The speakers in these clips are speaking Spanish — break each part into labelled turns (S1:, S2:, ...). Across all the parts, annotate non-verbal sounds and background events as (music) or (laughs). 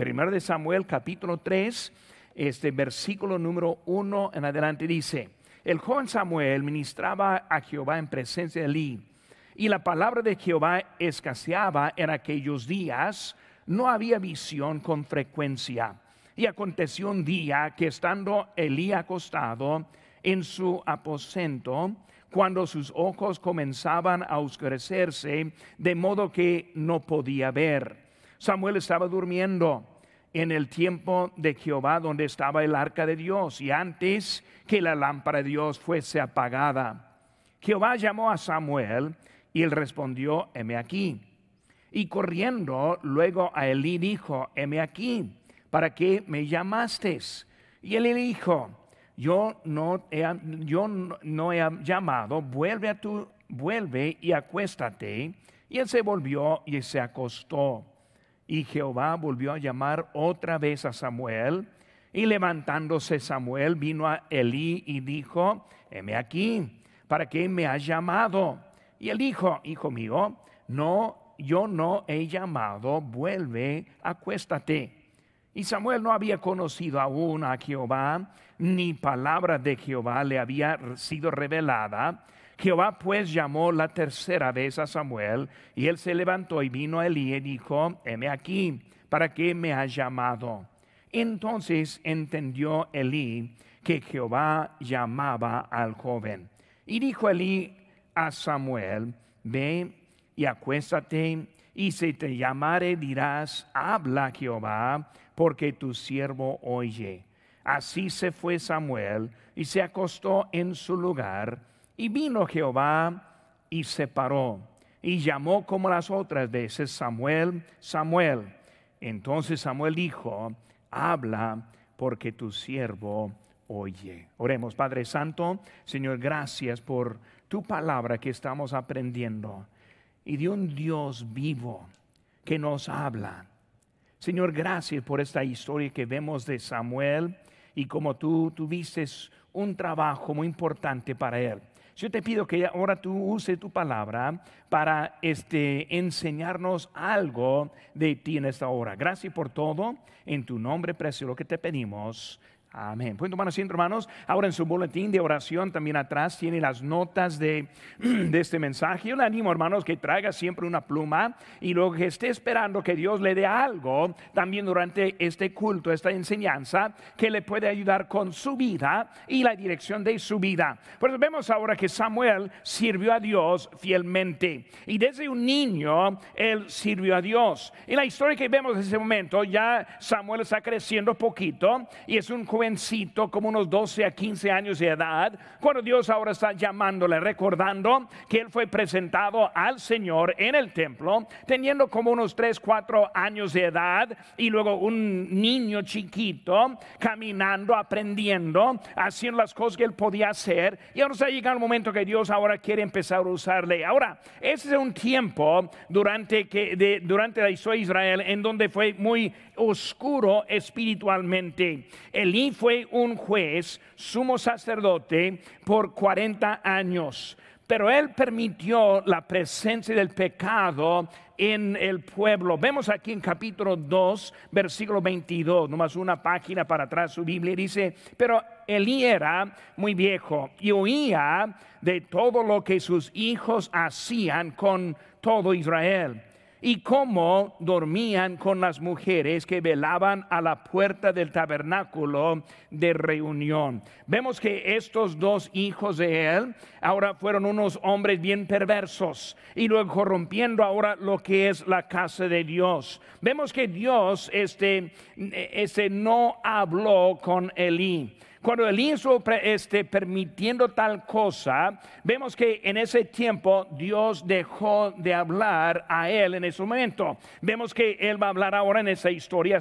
S1: Primero de Samuel capítulo 3, este versículo número 1 en adelante dice, el joven Samuel ministraba a Jehová en presencia de Elí, y la palabra de Jehová escaseaba en aquellos días, no había visión con frecuencia. Y aconteció un día que estando Elí acostado en su aposento, cuando sus ojos comenzaban a oscurecerse, de modo que no podía ver. Samuel estaba durmiendo en el tiempo de Jehová donde estaba el arca de Dios y antes que la lámpara de Dios fuese apagada. Jehová llamó a Samuel y él respondió, heme aquí. Y corriendo luego a Elí dijo, heme aquí, ¿para qué me llamaste? Y él dijo, yo no he, yo no he llamado, vuelve a tu, vuelve y acuéstate. Y él se volvió y se acostó. Y Jehová volvió a llamar otra vez a Samuel. Y levantándose Samuel vino a Elí y dijo, heme aquí, ¿para qué me has llamado? Y él dijo, hijo mío, no, yo no he llamado, vuelve, acuéstate. Y Samuel no había conocido aún a Jehová, ni palabra de Jehová le había sido revelada. Jehová pues llamó la tercera vez a Samuel, y él se levantó y vino a Elí y dijo, heme aquí, ¿para qué me has llamado? Entonces entendió Elí que Jehová llamaba al joven. Y dijo Elí a Samuel, ve y acuéstate, y si te llamare dirás, habla Jehová, porque tu siervo oye. Así se fue Samuel y se acostó en su lugar, y vino Jehová y se paró, y llamó como las otras veces, Samuel, Samuel. Entonces Samuel dijo, habla, porque tu siervo oye. Oremos, Padre Santo, Señor, gracias por tu palabra que estamos aprendiendo y de un Dios vivo que nos habla Señor, gracias por esta historia que vemos de Samuel y como tú tuviste un trabajo muy importante para él. Yo te pido que ahora tú uses tu palabra para este, enseñarnos algo de ti en esta hora. Gracias por todo. En tu nombre precioso que te pedimos. Amén. Pueden tomar asiento, hermanos. Ahora en su boletín de oración también atrás tiene las notas de, (clears throat) de, este mensaje. Yo le animo, hermanos, que traiga siempre una pluma y luego que esté esperando que Dios le dé algo también durante este culto, esta enseñanza, que le puede ayudar con su vida y la dirección de su vida. Pues vemos ahora que Samuel sirvió a Dios fielmente y desde un niño él sirvió a Dios. Y la historia que vemos en ese momento, ya Samuel está creciendo poquito y es un jovencito, como unos 12 a 15 años de edad, cuando Dios ahora está llamándole, recordando que él fue presentado al Señor en el templo, teniendo como unos 3, 4 años de edad y luego un niño chiquito caminando, aprendiendo, haciendo las cosas que él podía hacer. Y ahora está llegando el momento que Dios ahora quiere empezar a usarle. Ahora, ese es un tiempo durante, que, durante la historia de Israel en donde fue muy oscuro espiritualmente. Elí fue un juez, sumo sacerdote, por 40 años. Pero él permitió la presencia del pecado en el pueblo. Vemos aquí en capítulo 2, versículo 22, nomás una página para atrás su Biblia, dice, pero Elí era muy viejo y oía de todo lo que sus hijos hacían con todo Israel y cómo dormían con las mujeres que velaban a la puerta del tabernáculo de reunión. Vemos que estos dos hijos de él ahora fueron unos hombres bien perversos y luego corrompiendo ahora lo que es la casa de Dios. Vemos que Dios este, este no habló con Elí. Cuando Elí este, permitiendo tal cosa, vemos que en ese tiempo Dios dejó de hablar a él en ese momento. Vemos que él va a hablar ahora en esa historia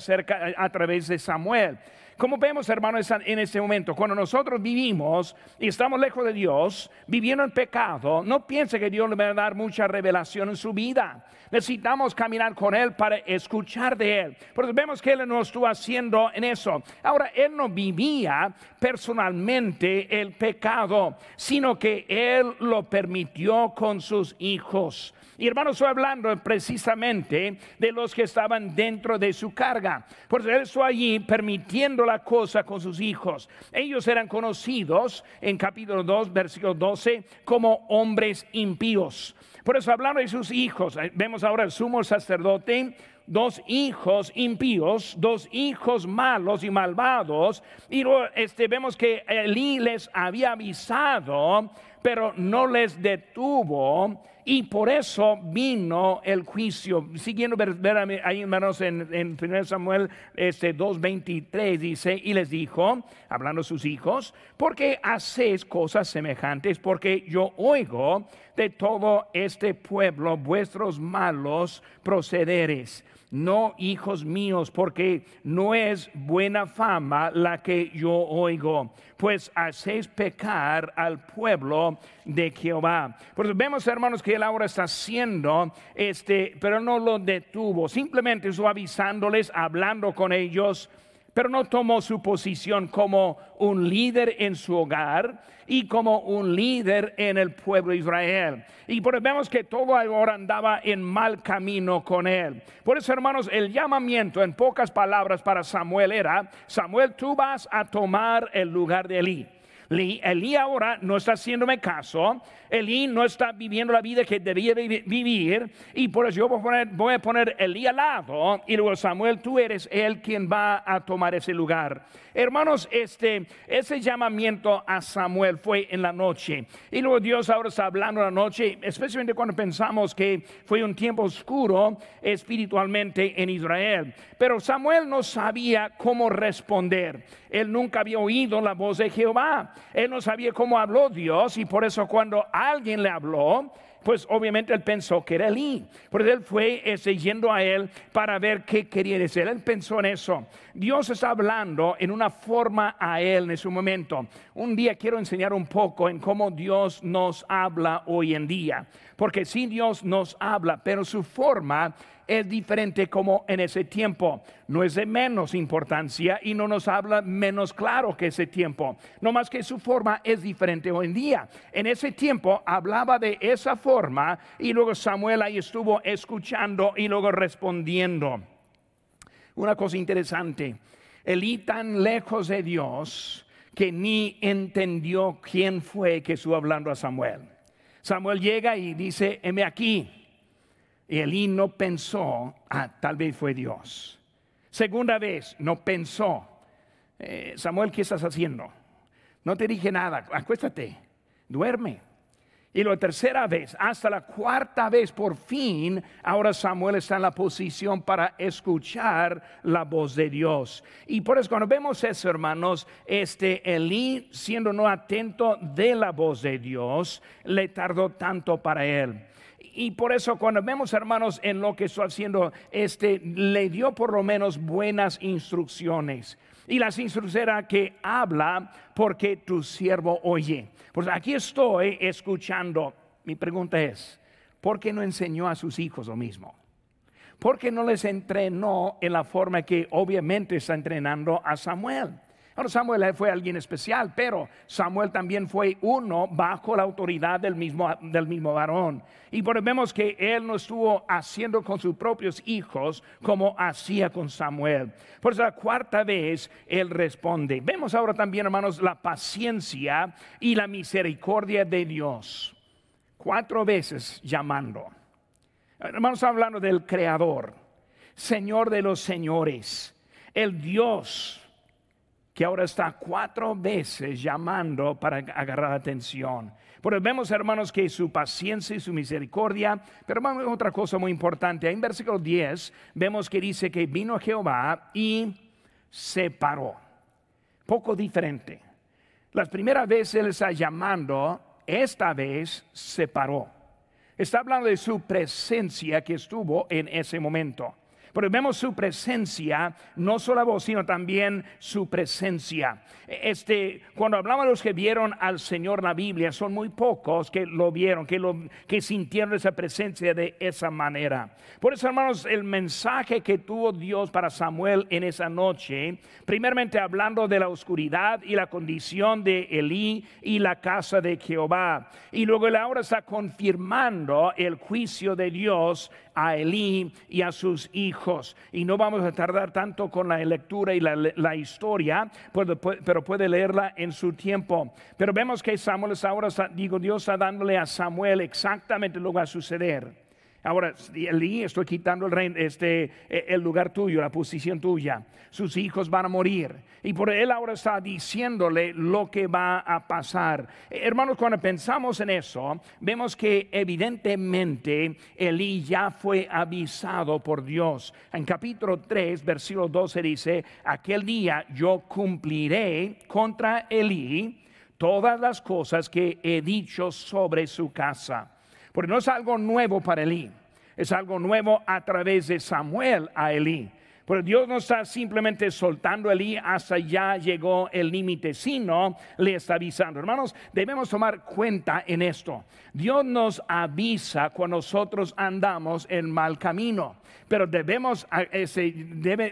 S1: a través de Samuel. Como vemos, hermanos, en este momento, cuando nosotros vivimos y estamos lejos de Dios, viviendo en pecado, no piense que Dios le va a dar mucha revelación en su vida. Necesitamos caminar con Él para escuchar de Él. Porque vemos que Él no estuvo haciendo en eso. Ahora, Él no vivía personalmente el pecado, sino que Él lo permitió con sus hijos. Y hermanos, estoy hablando precisamente de los que estaban dentro de su carga. Por eso allí permitiendo la cosa con sus hijos. Ellos eran conocidos en capítulo 2, versículo 12, como hombres impíos. Por eso hablando de sus hijos, eh, vemos ahora el sumo sacerdote, dos hijos impíos, dos hijos malos y malvados. Y este, vemos que Elí les había avisado, pero no les detuvo y por eso vino el juicio. Siguiendo ver, ahí hermanos en, en 1 Samuel este, 2.23 dice, y les dijo, hablando a sus hijos, ¿por qué hacéis cosas semejantes? Porque yo oigo de todo este pueblo vuestros malos procederes no hijos míos, porque no es buena fama la que yo oigo, pues hacéis pecar al pueblo de Jehová. Pues vemos, hermanos, que él ahora está haciendo este, pero no lo detuvo, simplemente suavizándoles, hablando con ellos pero no tomó su posición como un líder en su hogar y como un líder en el pueblo de Israel. Y por vemos que todo ahora andaba en mal camino con él. Por eso, hermanos, el llamamiento en pocas palabras para Samuel era, Samuel, tú vas a tomar el lugar de Elí. Elí ahora no está haciéndome caso, Elí no está viviendo la vida que debía vivir y por eso yo voy a, poner, a Elí al lado y luego Samuel, tú eres el quien va a tomar ese lugar. Hermanos, este, ese llamamiento a Samuel fue en la noche y luego Dios ahora está hablando en la noche, especialmente cuando pensamos que fue un tiempo oscuro espiritualmente en Israel. Pero Samuel no sabía cómo responder. Él nunca había oído la voz de Jehová. Él no sabía cómo habló Dios y por eso cuando alguien le habló, pues obviamente él pensó que era Elí. Por eso él fue ese, yendo a él para ver qué quería decir. Él pensó en eso. Dios está hablando en una forma a él en su momento. Un día quiero enseñar un poco en cómo Dios nos habla hoy en día. Porque si Dios nos habla, pero su forma es diferente como en ese tiempo. No es de menos importancia y no nos habla menos claro que ese tiempo. No más que su forma es diferente hoy en día. En ese tiempo hablaba de esa forma y luego Samuel ahí estuvo escuchando y luego respondiendo. Una cosa interesante, Elí tan lejos de Dios que ni entendió quién fue que estuvo hablando a Samuel. Samuel llega y dice, heme aquí. Y Elí no pensó, ah, tal vez fue Dios. Segunda vez, no pensó, eh, Samuel, ¿qué estás haciendo? No te dije nada, acuéstate, duerme. Y la tercera vez, hasta la cuarta vez, por fin, ahora Samuel está en la posición para escuchar la voz de Dios. Y por eso cuando vemos eso, hermanos, este Elí siendo no atento de la voz de Dios, le tardó tanto para él y por eso cuando vemos hermanos en lo que está haciendo, este le dio por lo menos buenas instrucciones. Y instrucciones era que habla porque tu siervo oye. Pues aquí estoy escuchando. Mi pregunta es, ¿por qué no enseñó a sus hijos lo mismo? ¿Por qué no les entrenó en la forma que obviamente está entrenando a Samuel? Samuel fue alguien especial, pero Samuel también fue uno bajo la autoridad del mismo, del mismo varón. Y vemos que él no estuvo haciendo con sus propios hijos como hacía con Samuel. Por eso la cuarta vez él responde. Vemos ahora también, hermanos, la paciencia y la misericordia de Dios. Cuatro veces llamando. Hermanos, hablando del Creador, Señor de los señores, el Dios que ahora está cuatro veces llamando para agarrar atención. Pero vemos, hermanos, que su paciencia y su misericordia, pero vamos otra cosa muy importante. En versículo 10 vemos que dice que vino Jehová y se paró. Poco diferente. Las primeras veces él está llamando, esta vez se paró. Está hablando de su presencia que estuvo en ese momento. Pero vemos su presencia, no solo la voz, sino también su presencia. Este, cuando hablamos de los que vieron al Señor en la Biblia, son muy pocos que lo vieron, que, lo, que sintieron esa presencia de esa manera. Por eso, hermanos, el mensaje que tuvo Dios para Samuel en esa noche, primeramente hablando de la oscuridad y la condición de Elí y la casa de Jehová. Y luego él ahora está confirmando el juicio de Dios a Elí y a sus hijos. Y no vamos a tardar tanto con la lectura y la, historia, pero puede leerla en su tiempo. Pero vemos que Samuel ahora, digo, Dios está dándole a Samuel exactamente lo que va a suceder. Ahora, Elí, estoy quitando el, este, e, el lugar tuyo, la posición tuya. Sus hijos van a morir. Y por él ahora está diciéndole lo que va a pasar. Hermanos, cuando pensamos en eso, vemos que evidentemente Elí ya fue avisado por Dios. En capítulo 3, versículo 12 dice, aquel día yo cumpliré contra Elí todas las cosas que he dicho sobre su casa porque no es algo nuevo para Elí, es algo nuevo a través de Samuel a Elí. Pero Dios no está simplemente soltando a Elí hasta ya llegó el límite, sino le está avisando. Hermanos, debemos tomar cuenta en esto. Dios nos avisa cuando nosotros andamos en mal camino, pero debemos,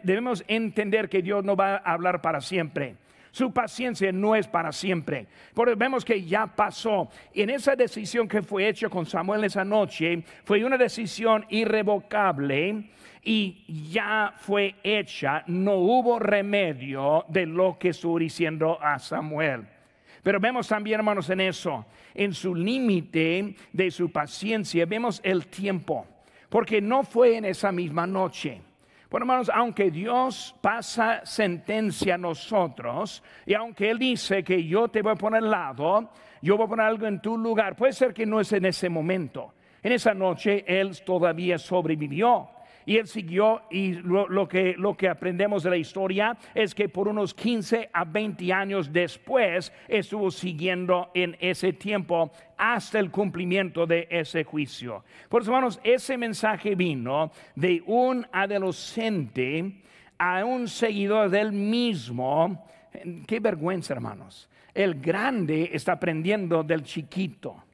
S1: debemos entender que Dios no va a hablar para siempre. Su paciencia no es para siempre. Pero vemos que ya pasó. En esa decisión que fue hecha con Samuel esa noche, fue una decisión irrevocable y ya fue hecha. No hubo remedio de lo que estuvo diciendo a Samuel. Pero vemos también, hermanos, en eso, en su límite de su paciencia, vemos el tiempo. Porque no fue en esa misma noche. Bueno, hermanos, aunque Dios pasa sentencia a nosotros y aunque Él dice que yo te voy a poner al lado, yo voy a poner algo en tu lugar, puede ser que no es en ese momento. En esa noche Él todavía sobrevivió. Y él siguió y lo, que, lo que aprendemos de la historia es que por unos 15 a 20 años después estuvo siguiendo en ese tiempo hasta el cumplimiento de ese juicio. Por eso, hermanos, ese mensaje vino de un adolescente a un seguidor del mismo. Qué vergüenza, hermanos. El grande está aprendiendo del chiquito.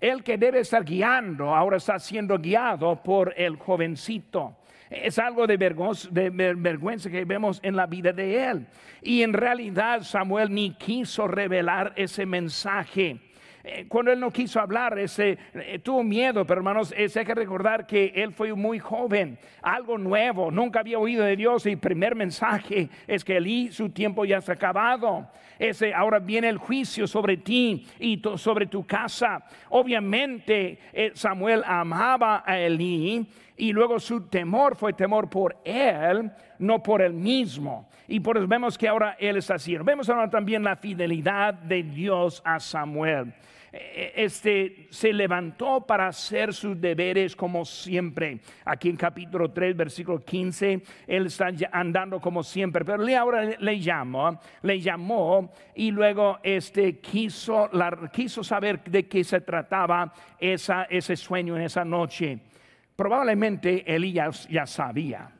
S1: El que debe estar guiando ahora está siendo guiado por el jovencito. Es algo de vergüenza, que vemos en la vida de él. Y en realidad Samuel ni quiso revelar ese mensaje. Eh, cuando él no quiso hablar, ese, eh, tuvo miedo, pero hermanos, hay que recordar que él fue muy joven, algo nuevo, nunca había oído de Dios y primer mensaje es que Elí, su tiempo ya se ha acabado. Ese, ahora viene el juicio sobre ti y sobre tu casa. Obviamente eh, Samuel amaba a Elí y luego su temor fue temor por él, no por él mismo. Y por eso vemos que ahora él está haciendo. Vemos ahora también la fidelidad de Dios a Samuel. E, este se levantó para hacer sus deberes como siempre. Aquí en capítulo 3, versículo 15, él está andando como siempre, pero ahora le llamó, le llamó y luego este quiso, quiso saber de qué se trataba esa, ese sueño en esa noche. Probablemente Elías ya sabía.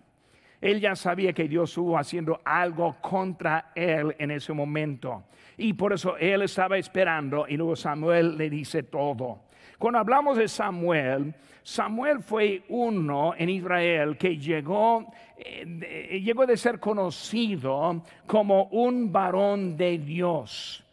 S1: Él ya sabía que Dios estuvo haciendo algo contra él en ese momento. Y por eso él estaba esperando y luego Samuel le dice todo. Cuando hablamos de Samuel, Samuel fue uno en Israel que llegó, eh, llegó de ser conocido como un varón de Dios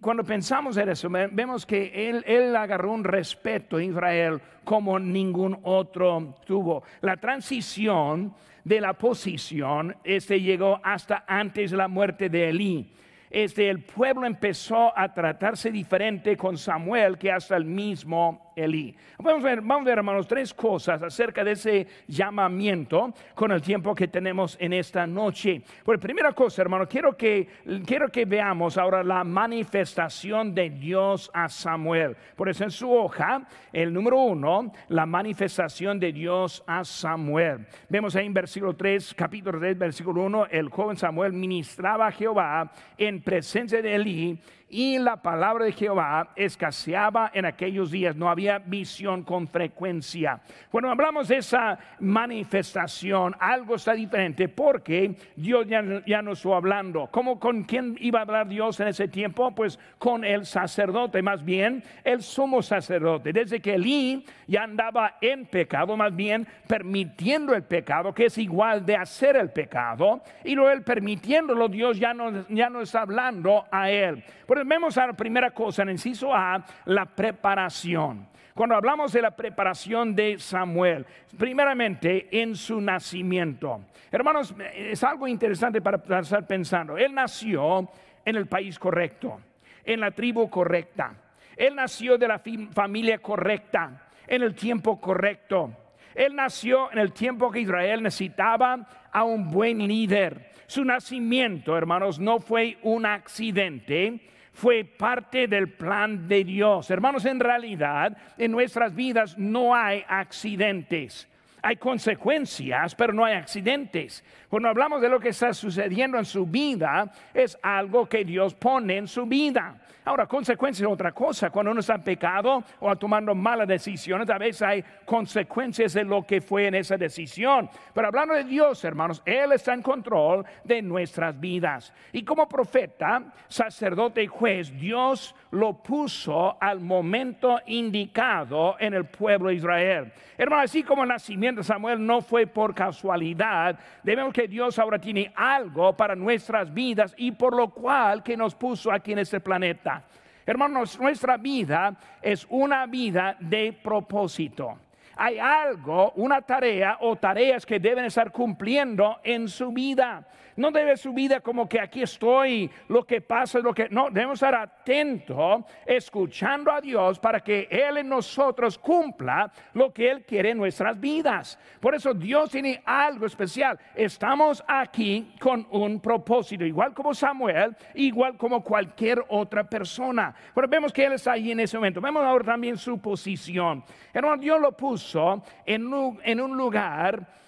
S1: cuando pensamos en eso, vemos que él, él, agarró un respeto en Israel como ningún otro tuvo. La transición de la posición este, llegó hasta antes de la muerte de Elí este, el pueblo empezó a tratarse diferente con Samuel que hasta el mismo Elí. Vamos a ver, vamos a ver, hermanos, tres cosas acerca de ese llamamiento con el tiempo que tenemos en esta noche. Por primera cosa, hermano, quiero que, quiero que veamos ahora la manifestación de Dios a Samuel. Por eso en su hoja, el número uno, la manifestación de Dios a Samuel. Vemos ahí en versículo 3, capítulo 3, versículo 1, el joven Samuel ministraba a Jehová en presencia de Elí y la palabra de Jehová escaseaba en aquellos días, no había visión con frecuencia. Cuando hablamos de esa manifestación, algo está diferente porque Dios ya, ya no estuvo hablando. ¿Cómo con quién iba a hablar Dios en ese tiempo? Pues con el sacerdote, más bien el sumo sacerdote. Desde que Elí ya andaba en pecado, más bien permitiendo el pecado, que es igual de hacer el pecado, y luego él permitiéndolo, Dios ya no, ya no está hablando a él. Pero vemos a la primera cosa, en inciso A, la preparación. Cuando hablamos de la preparación de Samuel, primeramente en su nacimiento. Hermanos, es algo interesante para estar pensando. Él nació en el país correcto, en la tribu correcta. Él nació de la familia correcta, en el tiempo correcto. Él nació en el tiempo que Israel necesitaba a un buen líder. Su nacimiento, hermanos, no fue un accidente, fue parte del plan de Dios. Hermanos, en realidad en nuestras vidas no hay accidentes. Hay consecuencias, pero no hay accidentes. Cuando hablamos de lo que está sucediendo en su vida, es algo que Dios pone en su vida. Ahora, consecuencias es otra cosa. Cuando uno está en pecado o tomando malas decisiones, a veces hay consecuencias de lo que fue en esa decisión. Pero hablando de Dios, hermanos, Él está en control de nuestras vidas. Y como profeta, sacerdote y juez, Dios lo puso al momento indicado en el pueblo de Israel. Hermano, así como el nacimiento de Samuel no fue por casualidad, debemos que Dios ahora tiene algo para nuestras vidas y por lo cual que nos puso aquí en este planeta. Hermanos, nuestra vida es una vida de propósito. Hay algo, una tarea o tareas que deben estar cumpliendo en su vida. No debe su vida como que aquí estoy, lo que pasa, lo que... No, debemos estar atentos, escuchando a Dios para que Él en nosotros cumpla lo que Él quiere en nuestras vidas. Por eso Dios tiene algo especial. Estamos aquí con un propósito, igual como Samuel, igual como cualquier otra persona. Pero vemos que Él está ahí en ese momento. Vemos ahora también su posición. Hermano, Dios lo puso en un lugar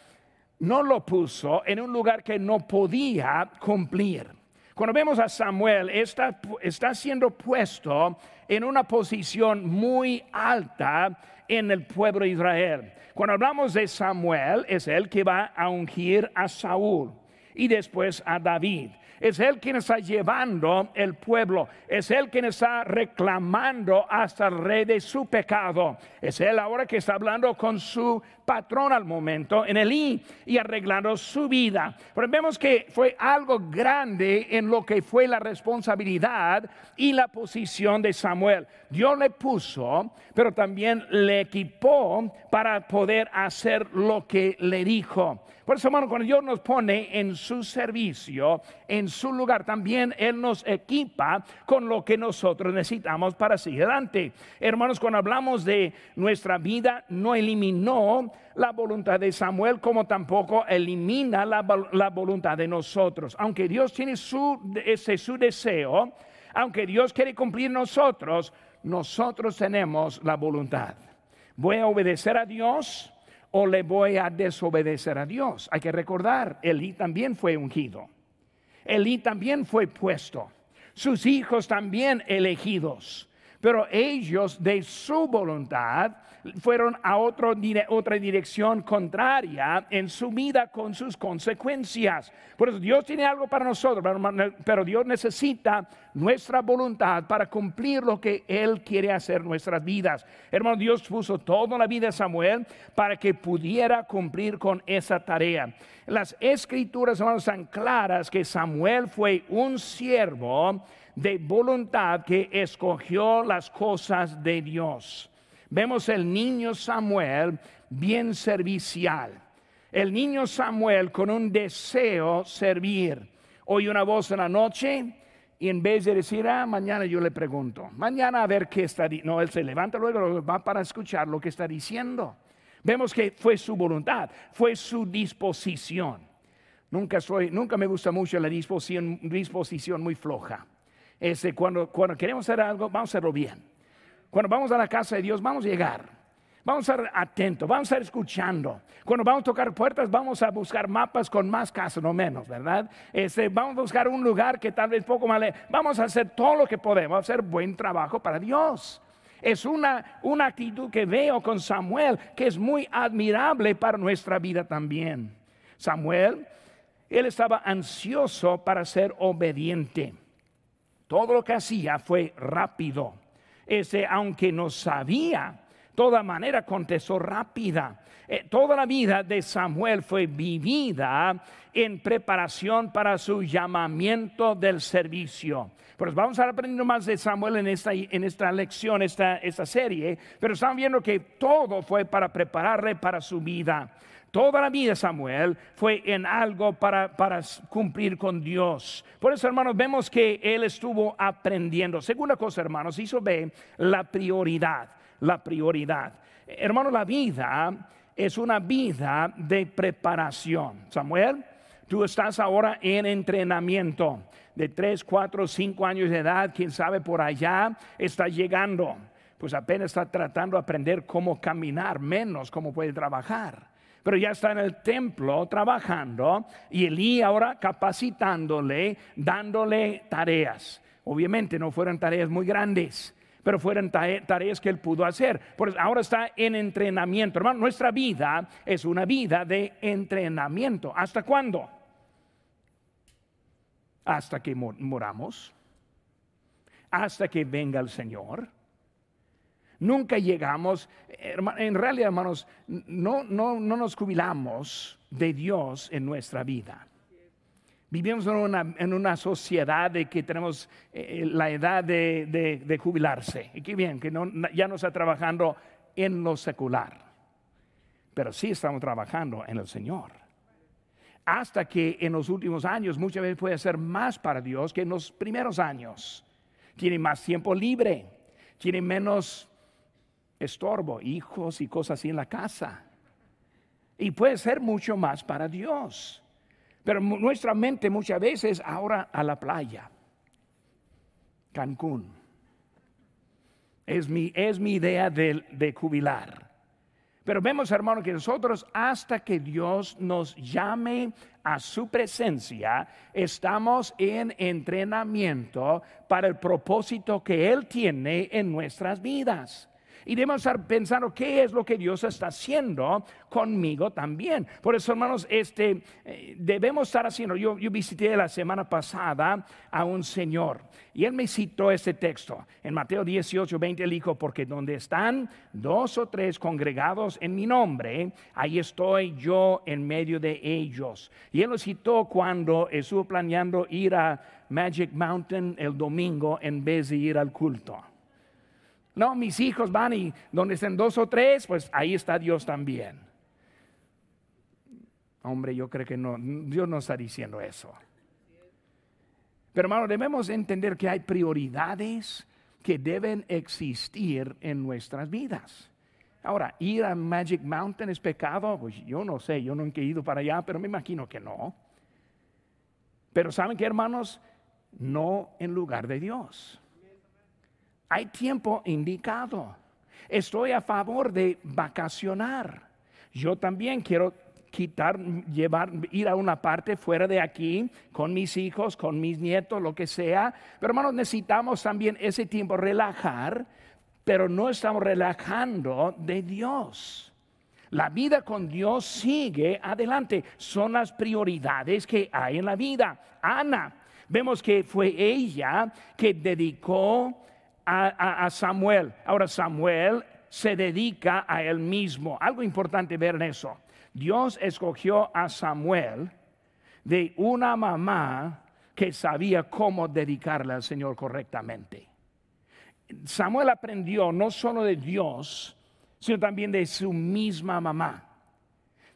S1: no lo puso en un lugar que no podía cumplir. Cuando vemos a Samuel, está, está siendo puesto en una posición muy alta en el pueblo de Israel. Cuando hablamos de Samuel, es él que va a ungir a Saúl y después a David. Es Él quien está llevando el pueblo. Es Él quien está reclamando hasta el rey de su pecado. Es Él ahora que está hablando con su patrón al momento en el I y arreglando su vida. Pero vemos que fue algo grande en lo que fue la responsabilidad y la posición de Samuel. Dios le puso, pero también le equipó para poder hacer lo que le dijo. Por eso, hermano, cuando Dios nos pone en su servicio, en su lugar, también Él nos equipa con lo que nosotros necesitamos para seguir adelante. Hermanos, cuando hablamos de nuestra vida, no eliminó la voluntad de Samuel como tampoco elimina la, voluntad de nosotros. Aunque Dios tiene su, ese su deseo, aunque Dios quiere cumplir nosotros, nosotros tenemos la voluntad. Voy a obedecer a Dios o le voy a desobedecer a Dios. Hay que recordar, Elí también fue ungido. Elí también fue puesto. Sus hijos también elegidos. Pero ellos de su voluntad fueron a otro, otra dirección contraria en su vida con sus consecuencias. Por eso Dios tiene algo para nosotros, pero Dios necesita nuestra voluntad para cumplir lo que Él quiere hacer en nuestras vidas. Hermano, Dios puso toda la vida de Samuel para que pudiera cumplir con esa tarea. Las escrituras, son tan claras que Samuel fue un siervo de voluntad que escogió las cosas de Dios. Vemos el niño Samuel bien servicial. El niño Samuel con un deseo servir. Oye una voz en la noche y en vez de decir, ah, mañana yo le pregunto, mañana a ver qué está diciendo. No, él se levanta luego, va para escuchar lo que está diciendo. Vemos que fue su voluntad, fue su disposición. Nunca, soy, nunca me gusta mucho la disposición, disposición muy floja. cuando, cuando queremos hacer algo, vamos a hacerlo bien. Cuando vamos a la casa de Dios, vamos a llegar. Vamos a estar atentos, vamos a estar escuchando. Cuando vamos a tocar puertas, vamos a buscar mapas con más casas, no menos, ¿verdad? Este, vamos a buscar un lugar que tal vez poco más. Vamos a hacer todo lo que podemos, hacer buen trabajo para Dios. Es una, una actitud que veo con Samuel que es muy admirable para nuestra vida también. Samuel, él estaba ansioso para ser obediente. Todo lo que hacía fue rápido. Ese, aunque no sabía toda manera contestó rápida. Eh, toda la vida de Samuel fue vivida en preparación para su llamamiento del servicio. Pues vamos a aprender más de Samuel en esta, en esta lección, esta, esta serie, pero estamos viendo que todo fue para prepararle para su vida. Toda la vida Samuel fue en algo para, cumplir con Dios. Por eso, hermanos, vemos que él estuvo aprendiendo. Segunda cosa, hermanos, hizo ver la prioridad la prioridad. Hermano, la vida es una vida de preparación. Samuel, tú estás ahora en entrenamiento de 3, 4, 5 años de edad, quién sabe por allá, está llegando. Pues apenas está tratando de aprender cómo caminar, menos cómo puede trabajar. Pero ya está en el templo trabajando y Elí ahora capacitándole, dándole tareas. Obviamente no fueron tareas muy grandes, pero fueron tareas que él pudo hacer. Por ahora está en entrenamiento. Hermano, nuestra vida es una vida de entrenamiento. ¿Hasta cuándo? Hasta que moramos. Hasta que venga el Señor. Nunca llegamos, en realidad hermanos, no, no, no nos jubilamos de Dios en nuestra vida. Vivimos en una, sociedad de que tenemos eh, la edad de, jubilarse. Y qué bien, que ya no está trabajando en lo secular. Pero sí estamos trabajando en el Señor. Hasta que en los últimos años muchas veces puede ser más para Dios que en los primeros años. Tiene más tiempo libre, tiene menos estorbo, hijos y cosas así en la casa. Y puede ser mucho más para Dios. Pero nuestra mente muchas veces ahora a la playa. Cancún. Es mi, es mi idea de, de jubilar. Pero vemos, hermano, que nosotros hasta que Dios nos llame a su presencia, estamos en entrenamiento para el propósito que Él tiene en nuestras vidas. Y debemos estar pensando qué es lo que Dios está haciendo conmigo también. Por eso, hermanos, este, eh, debemos estar haciendo. Yo, visité la semana pasada a un señor y él me citó este texto. En Mateo 18, 20, él dijo, porque donde están dos o tres congregados en mi nombre, ahí estoy yo en medio de ellos. Y él lo citó cuando estuvo planeando ir a Magic Mountain el domingo en vez de ir al culto. No, mis hijos van y donde estén dos o tres, pues ahí está Dios también. Hombre, yo creo que no, Dios no está diciendo eso. Pero hermano, debemos entender que hay prioridades que deben existir en nuestras vidas. Ahora, ir a Magic Mountain es pecado, pues yo no sé, yo nunca he ido para allá, pero me imagino que no. Pero ¿saben qué, hermanos? No en lugar de Dios. Hay tiempo indicado. Estoy a favor de vacacionar. Yo también quiero quitar, llevar, ir a una parte fuera de aquí con mis hijos, con mis nietos, lo que sea. Pero hermanos, necesitamos también ese tiempo relajar, pero no estamos relajando de Dios. La vida con Dios sigue adelante. Son las prioridades que hay en la vida. Ana, vemos que fue ella que dedicó a, Samuel. Ahora Samuel se dedica a él mismo. Algo importante ver en eso. Dios escogió a Samuel de una mamá que sabía cómo dedicarle al Señor correctamente. Samuel aprendió no solo de Dios, sino también de su misma mamá.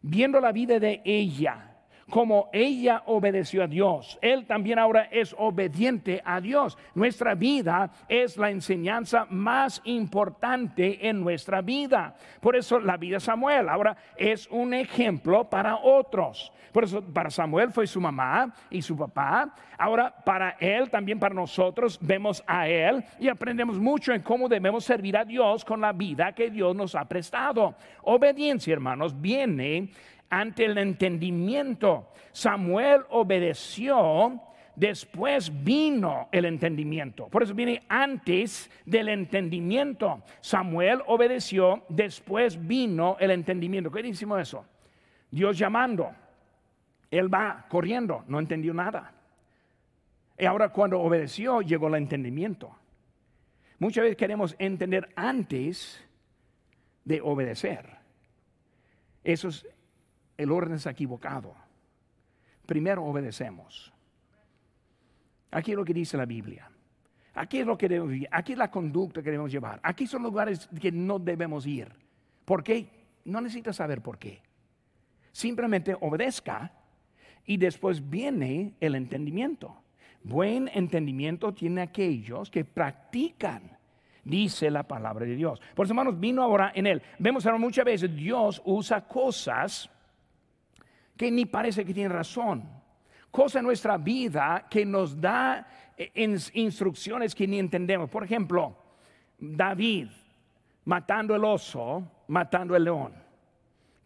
S1: Viendo la vida de ella, como ella obedeció a Dios, él también ahora es obediente a Dios. Nuestra vida es la enseñanza más importante en nuestra vida. Por eso la vida de Samuel ahora es un ejemplo para otros. Por eso para Samuel fue su mamá y su papá. Ahora para él, también para nosotros, vemos a él y aprendemos mucho en cómo debemos servir a Dios con la vida que Dios nos ha prestado. Obediencia, hermanos, viene ante el entendimiento. Samuel obedeció, después vino el entendimiento. Por eso viene antes del entendimiento. Samuel obedeció, después vino el entendimiento. ¿Qué decimos eso? Dios llamando. Él va corriendo, no entendió nada. Y ahora cuando obedeció llegó el entendimiento. Muchas veces queremos entender antes de obedecer. Eso es el orden es equivocado. Primero obedecemos. Aquí es lo que dice la Biblia. Aquí es lo que debemos Aquí es la conducta que debemos llevar. Aquí son lugares que no debemos ir. ¿Por qué? No necesitas saber por qué. Simplemente obedezca y después viene el entendimiento. Buen entendimiento tiene aquellos que practican dice la palabra de Dios. Por eso, hermanos, vino ahora en él. Vemos ahora muchas veces Dios usa cosas que ni parece que tiene razón. Cosa en nuestra vida que nos da eh, instrucciones que ni entendemos. Por ejemplo, David matando el oso, matando el león.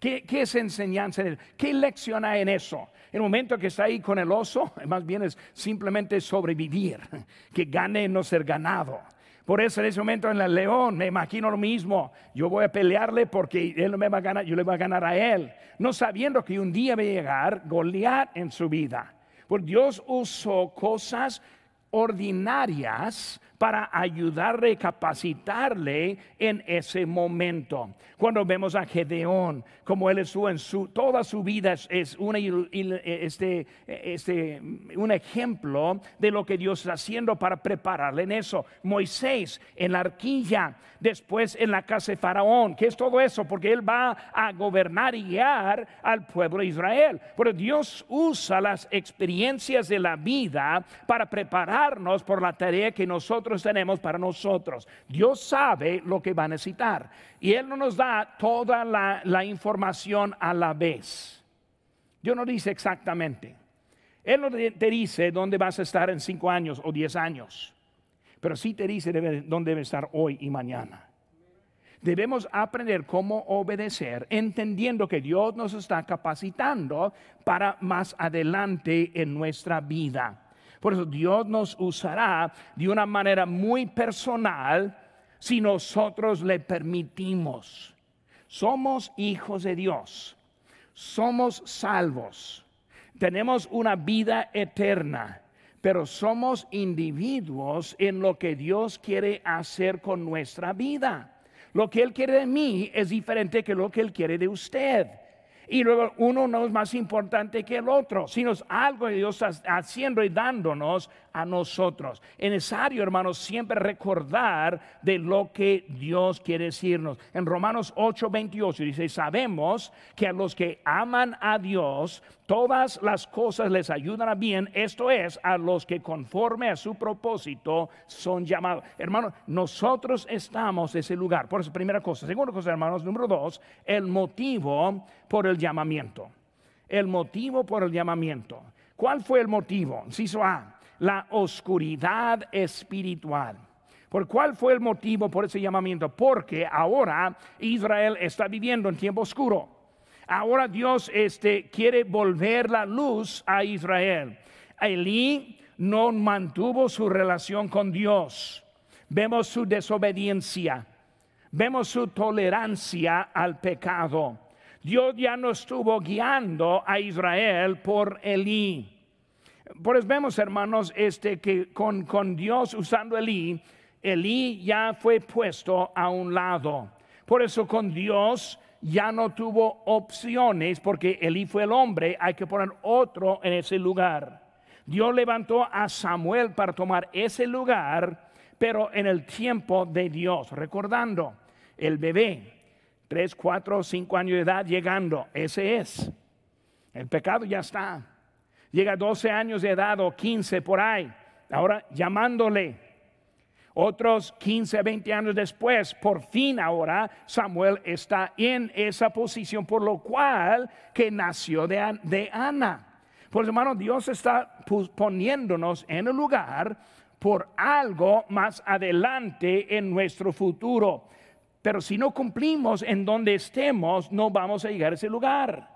S1: ¿Qué, es enseñanza? ¿Qué lección hay en eso? En el momento que está ahí con el oso, (laughs) más bien es simplemente sobrevivir, (laughs) que gane no ser ganado. Por eso en ese momento en el león me imagino lo mismo. Yo voy a pelearle porque él me va a ganar, yo le voy a ganar a él. No sabiendo que un día va a llegar Goliat en su vida. Porque Dios usó cosas ordinarias para ayudarle, capacitarle en ese momento. Cuando vemos a Gedeón, como él estuvo en su, toda su vida, es una, este, este, un ejemplo de lo que Dios está haciendo para prepararle en eso. Moisés en la arquilla, después en la casa de Faraón, que es todo eso, porque él va a gobernar y guiar al pueblo de Israel. Pero Dios usa las experiencias de la vida para prepararnos por la tarea que nosotros tenemos para nosotros. Dios sabe lo que va a necesitar y Él no nos da toda la, la información a la vez. Dios no dice exactamente. Él no te dice dónde vas a estar en cinco años o diez años, pero sí te dice dónde debe estar hoy y mañana. Debemos aprender cómo obedecer, entendiendo que Dios nos está capacitando para más adelante en nuestra vida. Por eso Dios nos usará de una manera muy personal si nosotros le permitimos. Somos hijos de Dios, somos salvos, tenemos una vida eterna, pero somos individuos en lo que Dios quiere hacer con nuestra vida. Lo que Él quiere de mí es diferente que lo que Él quiere de usted y luego uno no es más importante que el otro, sino es algo que Dios está haciendo y dándonos a nosotros. Es necesario, hermanos, siempre recordar de lo que Dios quiere decirnos. En Romanos 8, 28 dice, sabemos que a los que aman a Dios, todas las cosas les ayudan a bien, esto es, a los que conforme a su propósito son llamados. Hermanos, nosotros estamos en ese lugar. Por eso, primera cosa. Segunda cosa, hermanos, número dos, el motivo por el llamamiento. El motivo por el llamamiento. ¿Cuál fue el motivo? Ciso A, la oscuridad espiritual. ¿Por cuál fue el motivo por ese llamamiento? Porque ahora Israel está viviendo en tiempo oscuro. Ahora Dios este, quiere volver la luz a Israel. Elí no mantuvo su relación con Dios. Vemos su desobediencia. Vemos su tolerancia al pecado. Dios ya no estuvo guiando a Israel por Elí. Por eso vemos, hermanos, este, que con, con Dios usando Elí, Elí ya fue puesto a un lado. Por eso con Dios ya no tuvo opciones, porque Elí fue el hombre, hay que poner otro en ese lugar. Dios levantó a Samuel para tomar ese lugar, pero en el tiempo de Dios, recordando el bebé, tres, cuatro, cinco años de edad llegando, ese es. El pecado ya está. Llega a 12 años de edad o 15 por ahí. Ahora llamándole. Otros 15, 20 años después, por fin ahora Samuel está en esa posición, por lo cual que nació de, de Ana. Pues hermano, Dios está poniéndonos en el lugar por algo más adelante en nuestro futuro. Pero si no cumplimos en donde estemos, no vamos a llegar a ese lugar.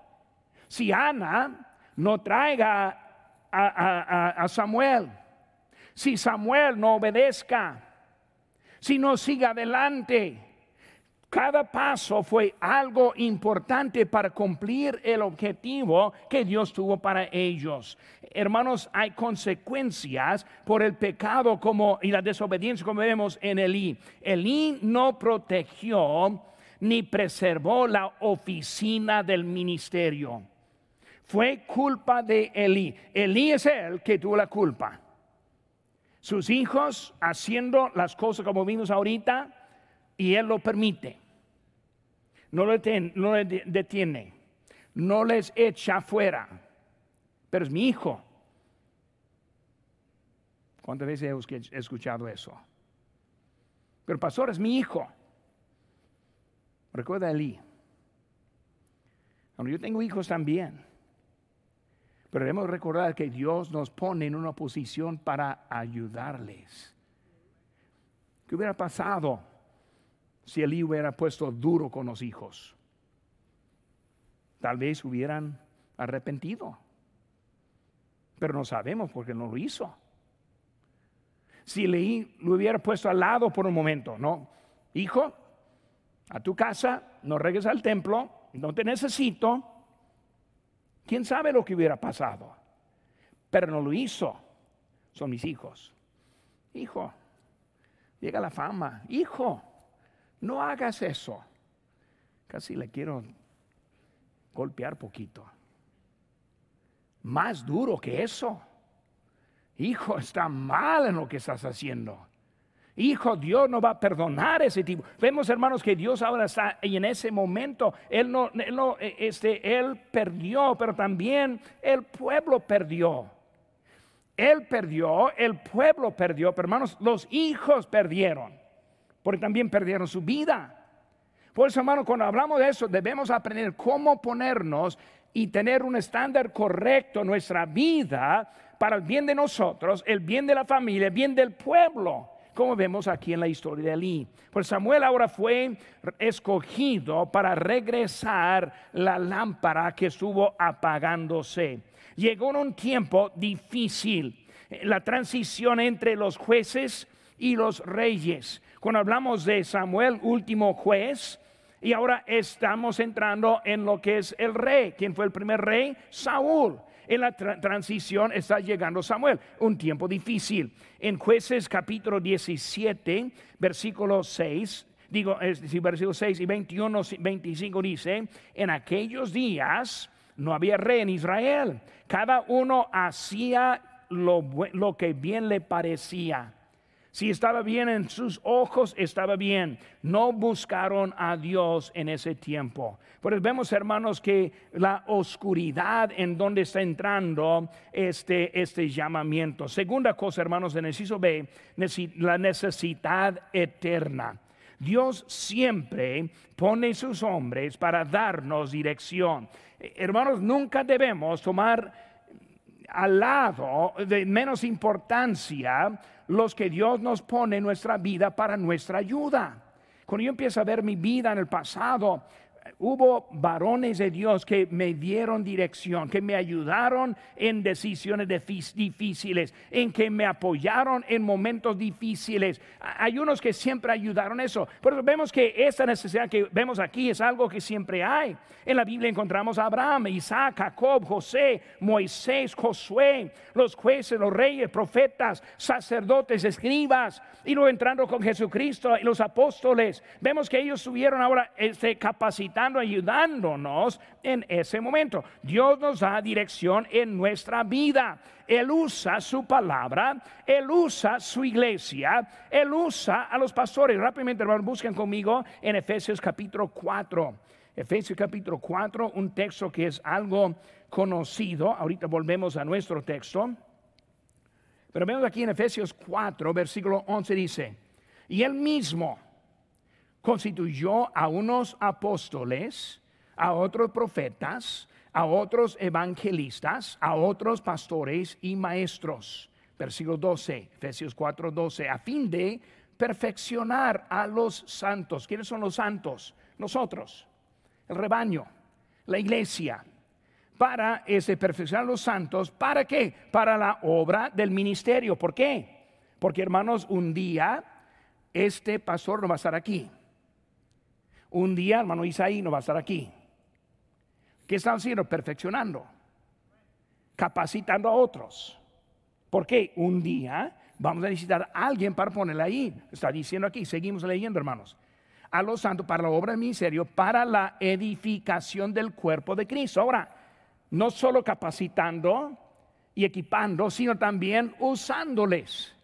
S1: Si Ana no traiga a, Samuel, si Samuel no obedezca, si no siga adelante, cada paso fue algo importante para cumplir el objetivo que Dios tuvo para ellos. Hermanos, hay consecuencias por el pecado como, y la desobediencia como vemos en Elí. Elí no protegió ni preservó la oficina del ministerio. Fue culpa de Elí. Elí es el que tuvo la culpa. Sus hijos haciendo las cosas como vimos ahorita, y Él lo permite. No lo detiene, no les echa fuera, pero es mi hijo. ¿Cuántas veces he escuchado eso? Pero pastor es mi hijo. Recuerda a Eli. yo tengo hijos también. Pero debemos recordar que Dios nos pone en una posición para ayudarles. ¿Qué hubiera pasado si Elí hubiera puesto duro con los hijos. Tal vez hubieran arrepentido. Pero no sabemos porque no lo hizo. Si Elí lo hubiera puesto al lado por un momento, no, hijo, a tu casa, no regreses al templo, no te necesito. ¿Quién sabe lo que hubiera pasado? Pero no lo hizo. Son mis hijos. Hijo, llega la fama. Hijo, no hagas eso. Casi le quiero golpear poquito. Más duro que eso. Hijo, está mal en lo que estás haciendo. Hijo, Dios no va a perdonar ese tipo. Vemos, hermanos, que Dios ahora está y en ese momento él no, él no, este, él perdió, pero también el pueblo perdió. Él perdió, el pueblo perdió, pero hermanos, los hijos perdieron porque también perdieron su vida. Por eso, hermano, cuando hablamos de eso, debemos aprender cómo ponernos y tener un estándar correcto en nuestra vida para el bien de nosotros, el bien de la familia, el bien del pueblo, como vemos aquí en la historia de Elí. Pues Samuel ahora fue escogido para regresar la lámpara que estuvo apagándose. Llegó en un tiempo difícil, la transición entre los jueces y los reyes. Cuando hablamos de Samuel, último juez, y ahora estamos entrando en lo que es el rey. ¿Quién fue el primer rey? Saúl. En la transición está llegando Samuel, un tiempo difícil. En jueces capítulo 17, versículo 6, digo, es decir, versículo 6 y 21, 25 dice, en aquellos días no había rey en Israel, cada uno hacía lo, lo que bien le parecía. Si estaba bien en sus ojos, estaba bien. No buscaron a Dios en ese tiempo. Pues vemos, hermanos, que la oscuridad en donde está entrando este, este llamamiento. Segunda cosa, hermanos, en inciso B, la necesidad eterna. Dios siempre pone sus hombres para darnos dirección. Hermanos, nunca debemos tomar al lado de menos importancia los que Dios nos pone en nuestra vida para nuestra ayuda. Cuando yo empiezo a ver mi vida en el pasado, hubo varones de Dios que me dieron dirección, que me ayudaron en decisiones difíciles, en que me apoyaron en momentos difíciles. Hay unos que siempre ayudaron eso. Pero vemos que esta necesidad que vemos aquí es algo que siempre hay. En la Biblia encontramos a Abraham, Isaac, Jacob, José, Moisés, Josué, los jueces, los reyes, profetas, sacerdotes, escribas, y luego entrando con Jesucristo y los apóstoles. Vemos que ellos tuvieron ahora este capacitado ayudándonos en ese momento. Dios nos da dirección en nuestra vida. Él usa su palabra, Él usa su iglesia, Él usa a los pastores. Rápidamente, hermanos, busquen conmigo en Efesios capítulo 4. Efesios capítulo 4, un texto que es algo conocido. Ahorita volvemos a nuestro texto. Pero vemos aquí en Efesios 4, versículo 11 dice, y él mismo constituyó a unos apóstoles, a otros profetas, a otros evangelistas, a otros pastores y maestros. Versículo 12, Efesios 4, 12, a fin de perfeccionar a los santos. ¿Quiénes son los santos? Nosotros, el rebaño, la iglesia. Para ese perfeccionar a los santos, ¿para qué? Para la obra del ministerio. ¿Por qué? Porque hermanos, un día este pastor no va a estar aquí. Un día, hermano Isaí no va a estar aquí. ¿Qué están haciendo? Perfeccionando, capacitando a otros. Porque un día vamos a necesitar a alguien para ponerle ahí. Está diciendo aquí, seguimos leyendo, hermanos. A los santos para la obra del ministerio, para la edificación del cuerpo de Cristo. Ahora, no solo capacitando y equipando, sino también usándoles.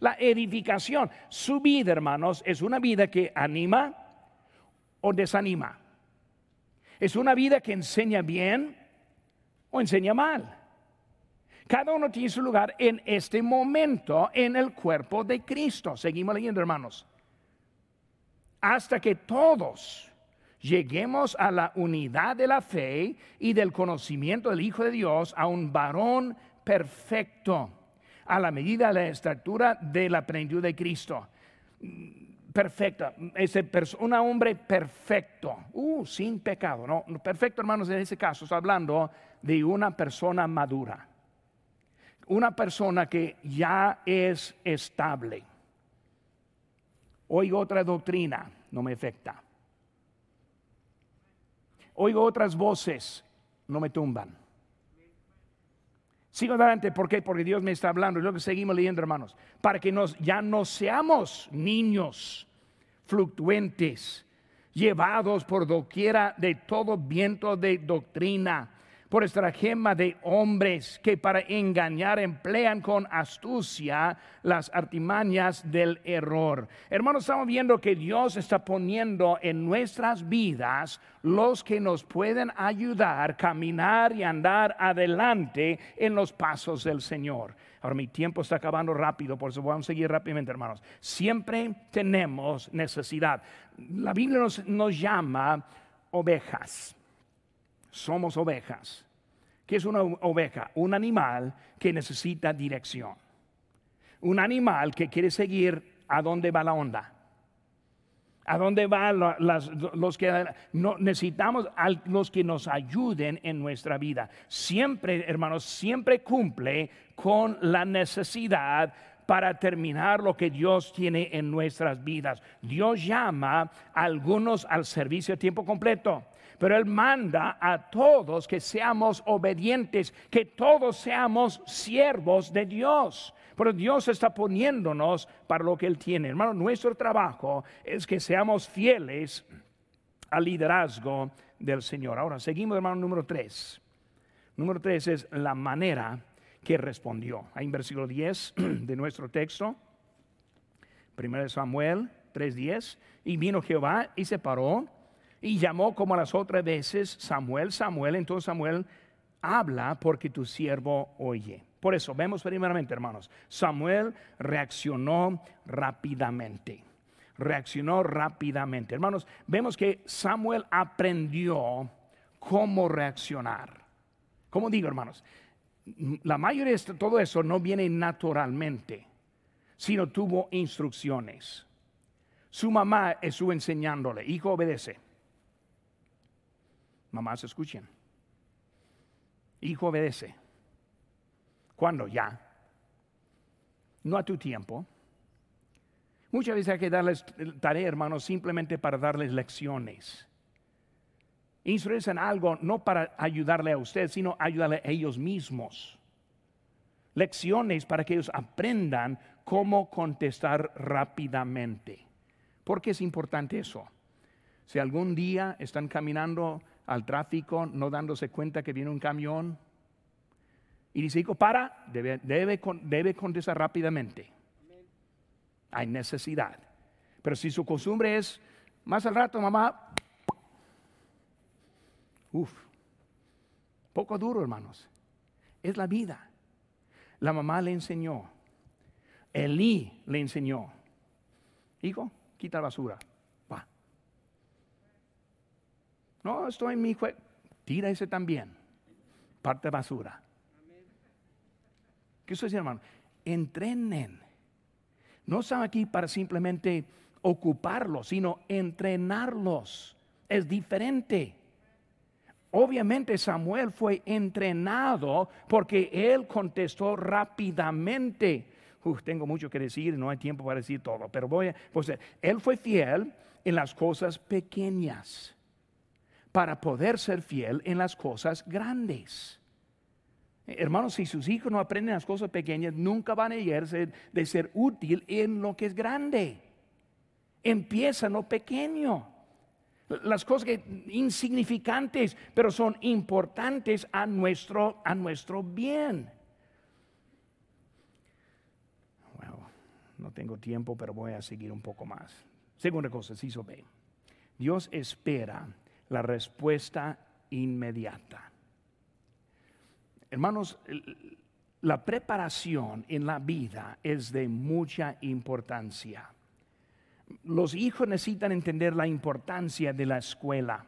S1: La edificación. Su vida, hermanos, es una vida que anima o desanima. Es una vida que enseña bien o enseña mal. Cada uno tiene su lugar en este momento en el cuerpo de Cristo. Seguimos leyendo, hermanos. Hasta que todos lleguemos a la unidad de la fe y del conocimiento del Hijo de Dios, a un varón perfecto, a la medida de la estatura de la plenitud de Cristo perfecta, ese un hombre perfecto, uh, sin pecado. No, perfecto, hermanos, en ese caso está hablando de una persona madura, una persona que ya es estable. Oigo otra doctrina, no me afecta. Oigo otras voces, no me tumban. Sigo adelante, ¿por qué? Porque Dios me está hablando, es lo que seguimos leyendo, hermanos, para que nos, ya no seamos niños fluctuantes, llevados por doquiera de todo viento de doctrina, por estratagema de hombres que para engañar emplean con astucia las artimañas del error. Hermanos, estamos viendo que Dios está poniendo en nuestras vidas los que nos pueden ayudar a caminar y andar adelante en los pasos del Señor. Ahora mi tiempo está acabando rápido, por eso vamos a seguir rápidamente, hermanos. Siempre tenemos necesidad. La Biblia nos, nos llama ovejas. Somos ovejas. ¿Qué es una oveja? Un animal que necesita dirección. Un animal que quiere seguir a dónde va la onda. ¿A dónde van los que necesitamos a los que nos ayuden en nuestra vida? Siempre, hermanos, siempre cumple con la necesidad para terminar lo que Dios tiene en nuestras vidas. Dios llama a algunos al servicio a tiempo completo pero Él manda a todos que seamos obedientes, que todos seamos siervos de Dios. Pero Dios está poniéndonos para lo que Él tiene. Hermano, nuestro trabajo es que seamos fieles al liderazgo del Señor. Ahora, seguimos, hermano, número tres. Número tres es la manera que respondió. Ahí en versículo 10 de nuestro texto, 1 Samuel 3:10, y vino Jehová y se paró y llamó como las otras veces Samuel, Samuel. Entonces Samuel habla porque tu siervo oye. Por eso vemos primeramente, hermanos, Samuel reaccionó rápidamente. Reaccionó rápidamente. Hermanos, vemos que Samuel aprendió cómo reaccionar. ¿Cómo digo, hermanos? La mayoría de todo eso no viene naturalmente, sino tuvo instrucciones. Su mamá estuvo enseñándole, hijo obedece Mamás, escuchen. Hijo, obedece. ¿Cuándo? Ya. No a tu tiempo. Muchas veces hay que darles tarea, hermanos, simplemente para darles lecciones. Instruirse en algo no para ayudarle a usted, sino ayudarle a ellos mismos. Lecciones para que ellos aprendan cómo contestar rápidamente. ¿Por qué es importante eso? Si algún día están caminando al tráfico no dándose cuenta que viene un camión. Y dice, hijo, para, debe, debe, debe contestar rápidamente. Hay necesidad. Pero si su costumbre es, más al rato, mamá, uff, Poco duro, hermanos. Es la vida. La mamá le enseñó. Elí le enseñó. Hijo, quita la basura. Va. No, estoy en mi juego. Tira ese también. Parte basura. ¿Qué eso hermano? Entrenen. No están aquí para simplemente ocuparlos, sino entrenarlos. Es diferente. Obviamente Samuel fue entrenado porque él contestó rápidamente. tengo mucho que decir, no hay tiempo para decir todo, pero voy a, pues él fue fiel en las cosas pequeñas para poder ser fiel en las cosas grandes. Hermanos, si sus hijos no aprenden las cosas pequeñas, nunca van a llegar de ser útil en lo que es grande. Empieza en lo pequeño. Las cosas que, insignificantes, pero son importantes a nuestro, a nuestro bien. No tengo tiempo, pero voy a seguir un poco más. Segunda cosa, si ve. Dios espera la respuesta inmediata. Hermanos, la preparación en la vida es de mucha importancia. Los hijos necesitan entender la importancia de la escuela.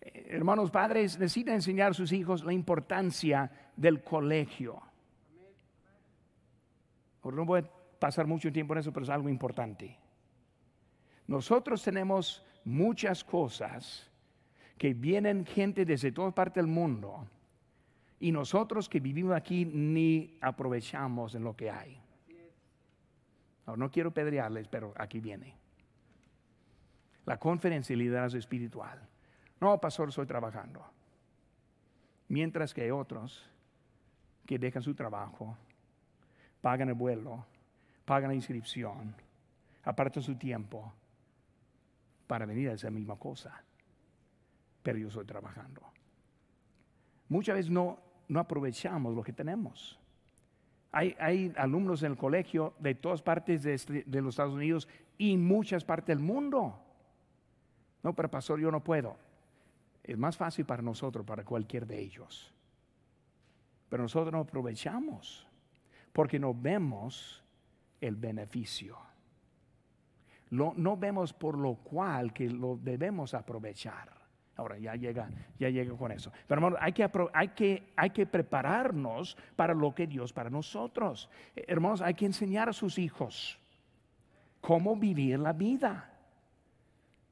S1: Eh, hermanos padres necesitan enseñar a sus hijos la importancia del colegio. No voy a pasar mucho tiempo en eso, pero es algo importante. Nosotros tenemos muchas cosas que vienen gente desde toda parte del mundo y nosotros que vivimos aquí ni aprovechamos en lo que hay. No, quiero pedrearles, pero aquí viene. La conferencia de liderazgo espiritual. No, pastor, estoy trabajando. Mientras que hay otros que dejan su trabajo, pagan el vuelo, pagan la inscripción, apartan su tiempo para venir a esa misma cosa. Pero yo estoy trabajando. Muchas veces no, no aprovechamos lo que tenemos. Hay, alumnos en el colegio de todas partes este, de, los Estados Unidos y muchas partes del mundo. No, pero pastor, yo no puedo. Es más fácil para nosotros, para cualquier de ellos. Pero nosotros no aprovechamos porque no vemos el beneficio. No vemos por lo cual que lo debemos aprovechar. Ahora ya llega, ya llega con eso. Pero hermanos, hay que, hay, que, hay que prepararnos para lo que Dios para nosotros. Hermanos, hay que enseñar a sus hijos cómo vivir la vida.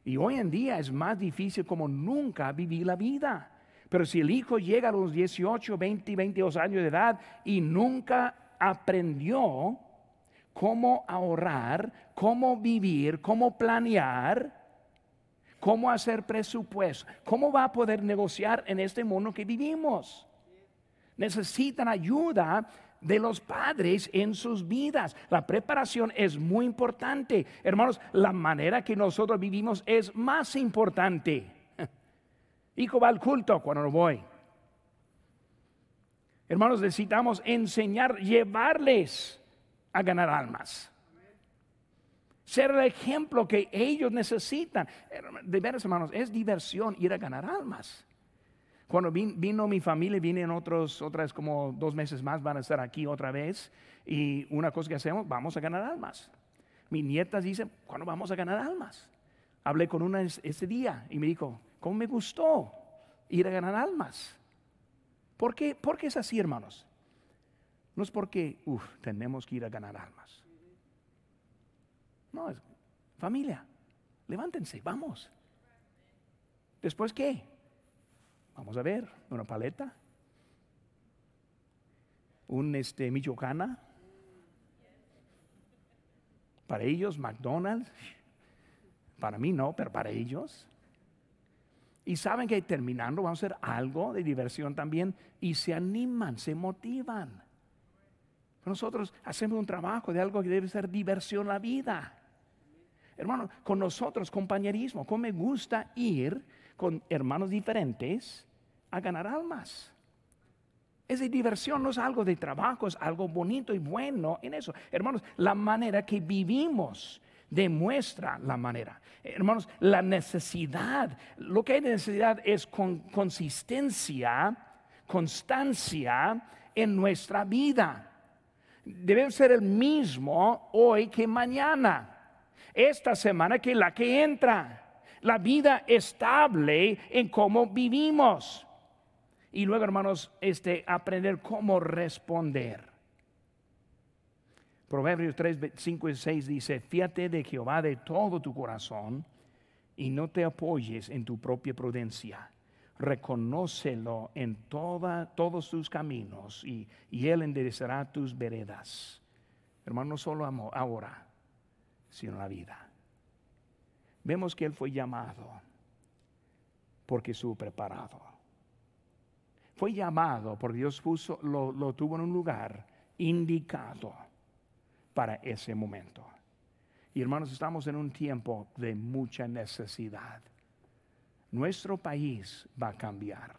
S1: Y hoy en día es más difícil como nunca vivir la vida. Pero si el hijo llega a los 18, 20, 22 años de edad y nunca aprendió cómo ahorrar, cómo vivir, cómo planear, cómo hacer presupuesto, cómo va a poder negociar en este mundo que vivimos. Necesitan ayuda de los padres en sus vidas. La preparación es muy importante. Hermanos, la manera que nosotros vivimos es más importante. (laughs) Hijo va al culto cuando no voy. Hermanos, necesitamos enseñar, llevarles a ganar almas ser el ejemplo que ellos necesitan. De veras, hermanos, es diversión ir a ganar almas. Cuando vino mi familia, vienen otros, otras como dos meses más, van a estar aquí otra vez. Y una cosa que hacemos, vamos a ganar almas. Mi nieta dice, ¿cuándo vamos a ganar almas? Hablé con una ese día y me dijo, ¿cómo me gustó ir a ganar almas? ¿Por qué, ¿Por qué es así, hermanos? No es porque, uff, tenemos que ir a ganar almas. No, es familia. Levántense, vamos. Después qué? Vamos a ver, una paleta, un este Michoacana. Para ellos, McDonald's. Para mí no, pero para ellos. Y saben que terminando vamos a hacer algo de diversión también y se animan, se motivan. Nosotros hacemos un trabajo de algo que debe ser diversión la vida. Hermano, con nosotros, compañerismo, ¿cómo me gusta ir con hermanos diferentes a ganar almas? Es de diversión, no es algo de trabajo, es algo bonito y bueno en eso. Hermanos, la manera que vivimos demuestra la manera. Hermanos, la necesidad, lo que hay necesidad es con consistencia, constancia en nuestra vida. Debe ser el mismo hoy que mañana, esta semana que la que entra. La vida estable en cómo vivimos. Y luego, hermanos, este, aprender cómo responder. Proverbios 3, 5 y 6 dice, fíate de Jehová de todo tu corazón y no te apoyes en tu propia prudencia. Reconócelo en toda, todos tus caminos y, Él enderezará tus veredas. Hermano, no solo ahora, sino la vida. Vemos que Él fue llamado porque estuvo preparado. Fue llamado porque Dios puso, lo, lo tuvo en un lugar indicado para ese momento. Y hermanos, estamos en un tiempo de mucha necesidad. Nuestro país va a cambiar.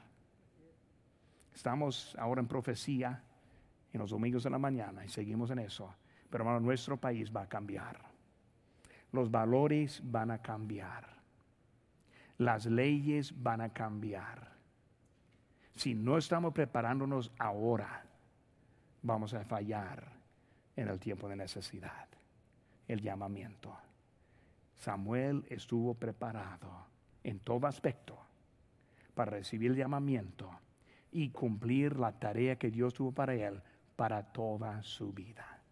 S1: Estamos ahora en profecía en los domingos de la mañana y seguimos en eso. Pero hermano, nuestro país va a cambiar. Los valores van a cambiar. Las leyes van a cambiar. Si no estamos preparándonos ahora, vamos a fallar en el tiempo de necesidad, el llamamiento. Samuel estuvo preparado en todo aspecto para recibir el llamamiento y cumplir la tarea que Dios tuvo para él para toda su vida.